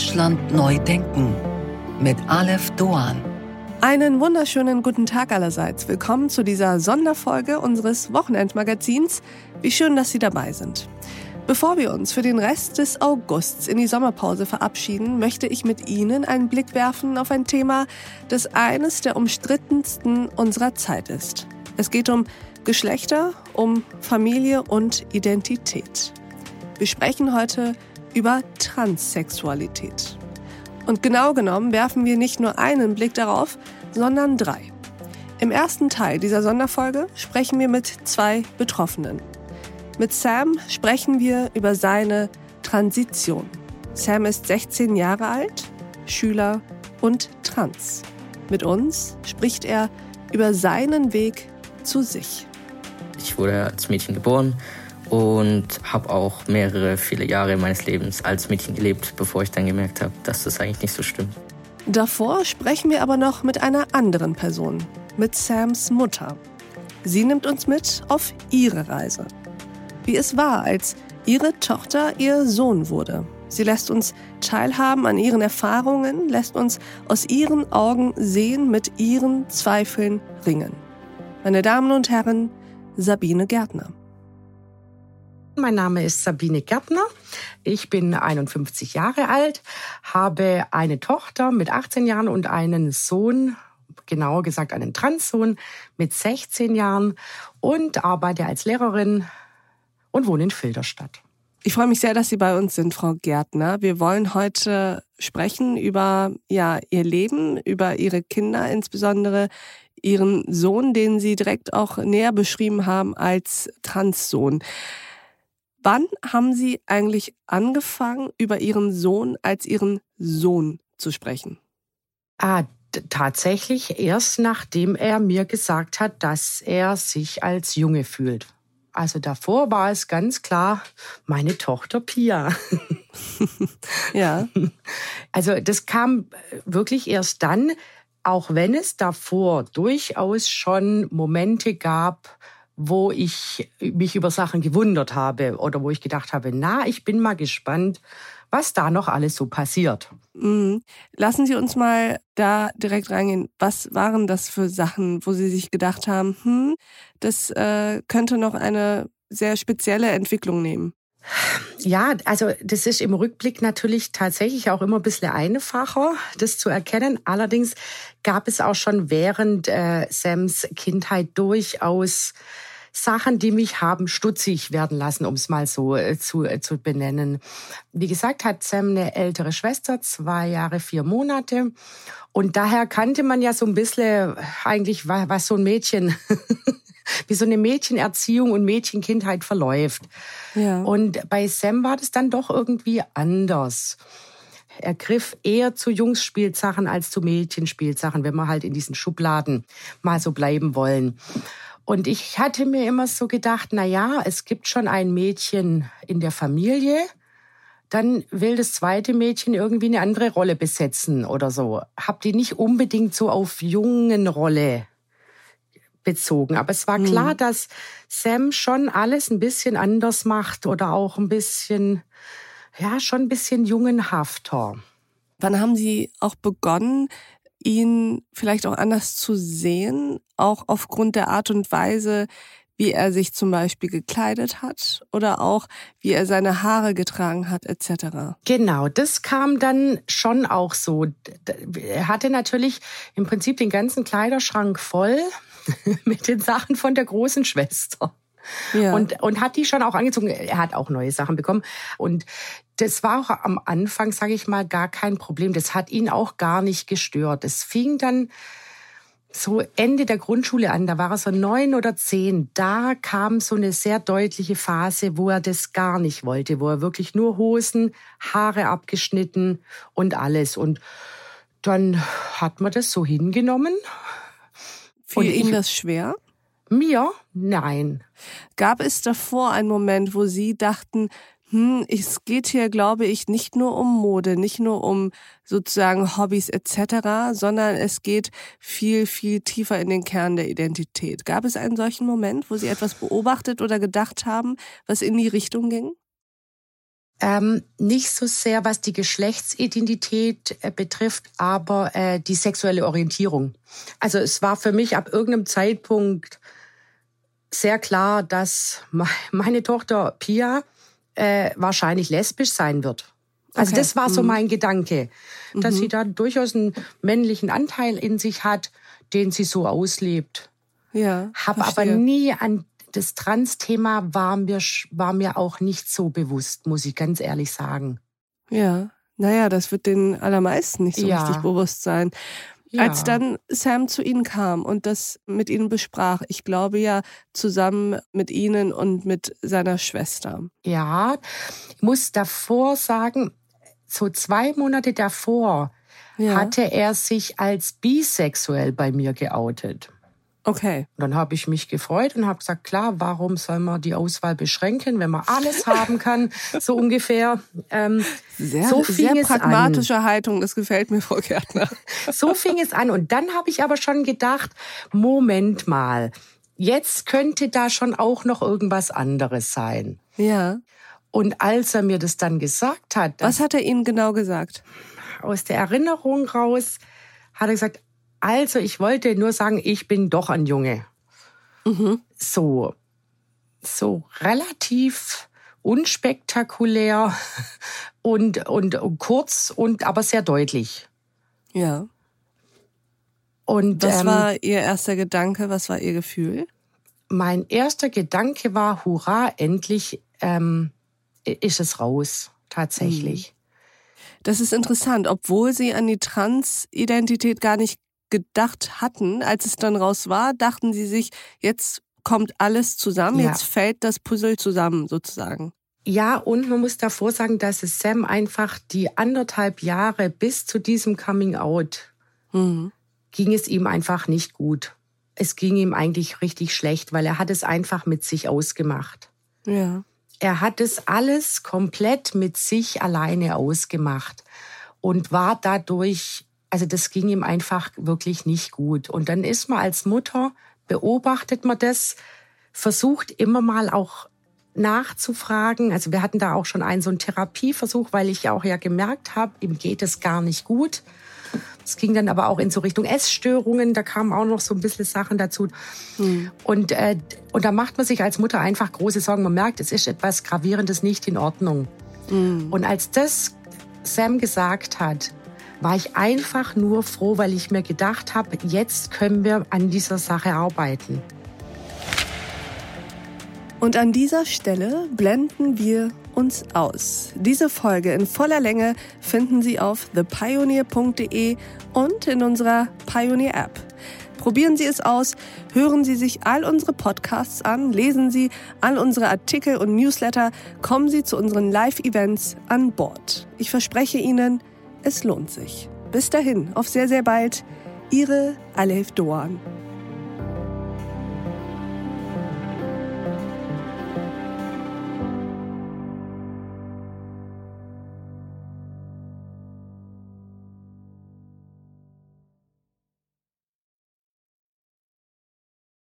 Deutschland neu denken mit Aleph Doan. Einen wunderschönen guten Tag allerseits. Willkommen zu dieser Sonderfolge unseres Wochenendmagazins. Wie schön, dass Sie dabei sind. Bevor wir uns für den Rest des Augusts in die Sommerpause verabschieden, möchte ich mit Ihnen einen Blick werfen auf ein Thema, das eines der umstrittensten unserer Zeit ist. Es geht um Geschlechter, um Familie und Identität. Wir sprechen heute über Transsexualität. Und genau genommen werfen wir nicht nur einen Blick darauf, sondern drei. Im ersten Teil dieser Sonderfolge sprechen wir mit zwei Betroffenen. Mit Sam sprechen wir über seine Transition. Sam ist 16 Jahre alt, Schüler und trans. Mit uns spricht er über seinen Weg zu sich. Ich wurde als Mädchen geboren und habe auch mehrere, viele Jahre meines Lebens als Mädchen gelebt, bevor ich dann gemerkt habe, dass das eigentlich nicht so stimmt. Davor sprechen wir aber noch mit einer anderen Person, mit Sams Mutter. Sie nimmt uns mit auf ihre Reise. Wie es war, als ihre Tochter ihr Sohn wurde. Sie lässt uns teilhaben an ihren Erfahrungen, lässt uns aus ihren Augen sehen, mit ihren Zweifeln ringen. Meine Damen und Herren, Sabine Gärtner. Mein Name ist Sabine Gärtner. Ich bin 51 Jahre alt, habe eine Tochter mit 18 Jahren und einen Sohn, genauer gesagt einen Transsohn mit 16 Jahren und arbeite als Lehrerin und wohne in Filderstadt. Ich freue mich sehr, dass Sie bei uns sind, Frau Gärtner. Wir wollen heute sprechen über ja, Ihr Leben, über Ihre Kinder, insbesondere Ihren Sohn, den Sie direkt auch näher beschrieben haben als Transsohn. Wann haben Sie eigentlich angefangen, über Ihren Sohn als Ihren Sohn zu sprechen? Ah, tatsächlich erst nachdem er mir gesagt hat, dass er sich als Junge fühlt. Also davor war es ganz klar meine Tochter Pia. ja. Also das kam wirklich erst dann, auch wenn es davor durchaus schon Momente gab, wo ich mich über Sachen gewundert habe oder wo ich gedacht habe, na, ich bin mal gespannt, was da noch alles so passiert. Mhm. Lassen Sie uns mal da direkt reingehen. Was waren das für Sachen, wo Sie sich gedacht haben, hm, das äh, könnte noch eine sehr spezielle Entwicklung nehmen? Ja, also das ist im Rückblick natürlich tatsächlich auch immer ein bisschen einfacher, das zu erkennen. Allerdings gab es auch schon während äh, Sams Kindheit durchaus Sachen, die mich haben stutzig werden lassen, um es mal so äh, zu, äh, zu benennen. Wie gesagt, hat Sam eine ältere Schwester, zwei Jahre, vier Monate. Und daher kannte man ja so ein bisschen eigentlich, was so ein Mädchen, wie so eine Mädchenerziehung und Mädchenkindheit verläuft. Ja. Und bei Sam war das dann doch irgendwie anders. Er griff eher zu Jungs-Spielsachen als zu Mädchenspielsachen, wenn wir halt in diesen Schubladen mal so bleiben wollen. Und ich hatte mir immer so gedacht, na ja, es gibt schon ein Mädchen in der Familie, dann will das zweite Mädchen irgendwie eine andere Rolle besetzen oder so. Hab die nicht unbedingt so auf jungen Rolle bezogen. Aber es war mhm. klar, dass Sam schon alles ein bisschen anders macht oder auch ein bisschen, ja, schon ein bisschen jungenhafter. Wann haben Sie auch begonnen, ihn vielleicht auch anders zu sehen, auch aufgrund der Art und Weise, wie er sich zum Beispiel gekleidet hat oder auch wie er seine Haare getragen hat etc. Genau, das kam dann schon auch so. Er hatte natürlich im Prinzip den ganzen Kleiderschrank voll mit den Sachen von der großen Schwester. Ja. Und, und hat die schon auch angezogen. Er hat auch neue Sachen bekommen. Und das war auch am Anfang, sage ich mal, gar kein Problem. Das hat ihn auch gar nicht gestört. Es fing dann so Ende der Grundschule an, da war er so neun oder zehn, da kam so eine sehr deutliche Phase, wo er das gar nicht wollte, wo er wirklich nur Hosen, Haare abgeschnitten und alles. Und dann hat man das so hingenommen. Fiel Ihnen das schwer? Mir? Nein. Gab es davor einen Moment, wo Sie dachten, hm, es geht hier, glaube ich, nicht nur um Mode, nicht nur um sozusagen Hobbys etc., sondern es geht viel, viel tiefer in den Kern der Identität. Gab es einen solchen Moment, wo Sie etwas beobachtet oder gedacht haben, was in die Richtung ging? Ähm, nicht so sehr, was die Geschlechtsidentität äh, betrifft, aber äh, die sexuelle Orientierung. Also es war für mich ab irgendeinem Zeitpunkt sehr klar, dass meine Tochter Pia äh, wahrscheinlich lesbisch sein wird. Also okay. das war so mhm. mein Gedanke, dass mhm. sie da durchaus einen männlichen Anteil in sich hat, den sie so auslebt. Ja. Habe aber nie an das Trans-Thema war mir war mir auch nicht so bewusst, muss ich ganz ehrlich sagen. Ja, naja, das wird den allermeisten nicht so ja. richtig bewusst sein. Ja. Als dann Sam zu Ihnen kam und das mit Ihnen besprach, ich glaube ja zusammen mit Ihnen und mit seiner Schwester. Ja, ich muss davor sagen, so zwei Monate davor ja. hatte er sich als bisexuell bei mir geoutet. Okay. Und dann habe ich mich gefreut und habe gesagt, klar, warum soll man die Auswahl beschränken, wenn man alles haben kann, so ungefähr. Ähm, sehr, so fing sehr pragmatische an. Haltung, das gefällt mir, Frau Gärtner. So fing es an. Und dann habe ich aber schon gedacht, Moment mal, jetzt könnte da schon auch noch irgendwas anderes sein. Ja. Und als er mir das dann gesagt hat. Was hat er Ihnen genau gesagt? Aus der Erinnerung raus hat er gesagt, also ich wollte nur sagen, ich bin doch ein Junge. Mhm. So, so relativ unspektakulär und, und, und kurz und aber sehr deutlich. Ja. Und was ähm, war Ihr erster Gedanke? Was war Ihr Gefühl? Mein erster Gedanke war: Hurra, endlich ähm, ist es raus, tatsächlich. Mhm. Das ist interessant, obwohl Sie an die Transidentität gar nicht gedacht hatten, als es dann raus war, dachten sie sich, jetzt kommt alles zusammen, ja. jetzt fällt das Puzzle zusammen sozusagen. Ja, und man muss davor sagen, dass es Sam einfach die anderthalb Jahre bis zu diesem Coming Out mhm. ging es ihm einfach nicht gut. Es ging ihm eigentlich richtig schlecht, weil er hat es einfach mit sich ausgemacht. Ja. Er hat es alles komplett mit sich alleine ausgemacht und war dadurch also das ging ihm einfach wirklich nicht gut. Und dann ist man als Mutter, beobachtet man das, versucht immer mal auch nachzufragen. Also wir hatten da auch schon einen so einen Therapieversuch, weil ich ja auch ja gemerkt habe, ihm geht es gar nicht gut. Es ging dann aber auch in so Richtung Essstörungen, da kamen auch noch so ein bisschen Sachen dazu. Mhm. Und, äh, und da macht man sich als Mutter einfach große Sorgen. Man merkt, es ist etwas Gravierendes nicht in Ordnung. Mhm. Und als das Sam gesagt hat, war ich einfach nur froh, weil ich mir gedacht habe, jetzt können wir an dieser Sache arbeiten. Und an dieser Stelle blenden wir uns aus. Diese Folge in voller Länge finden Sie auf thepioneer.de und in unserer Pioneer App. Probieren Sie es aus, hören Sie sich all unsere Podcasts an, lesen Sie all unsere Artikel und Newsletter, kommen Sie zu unseren Live-Events an Bord. Ich verspreche Ihnen, es lohnt sich. Bis dahin, auf sehr, sehr bald. Ihre Alef Doan.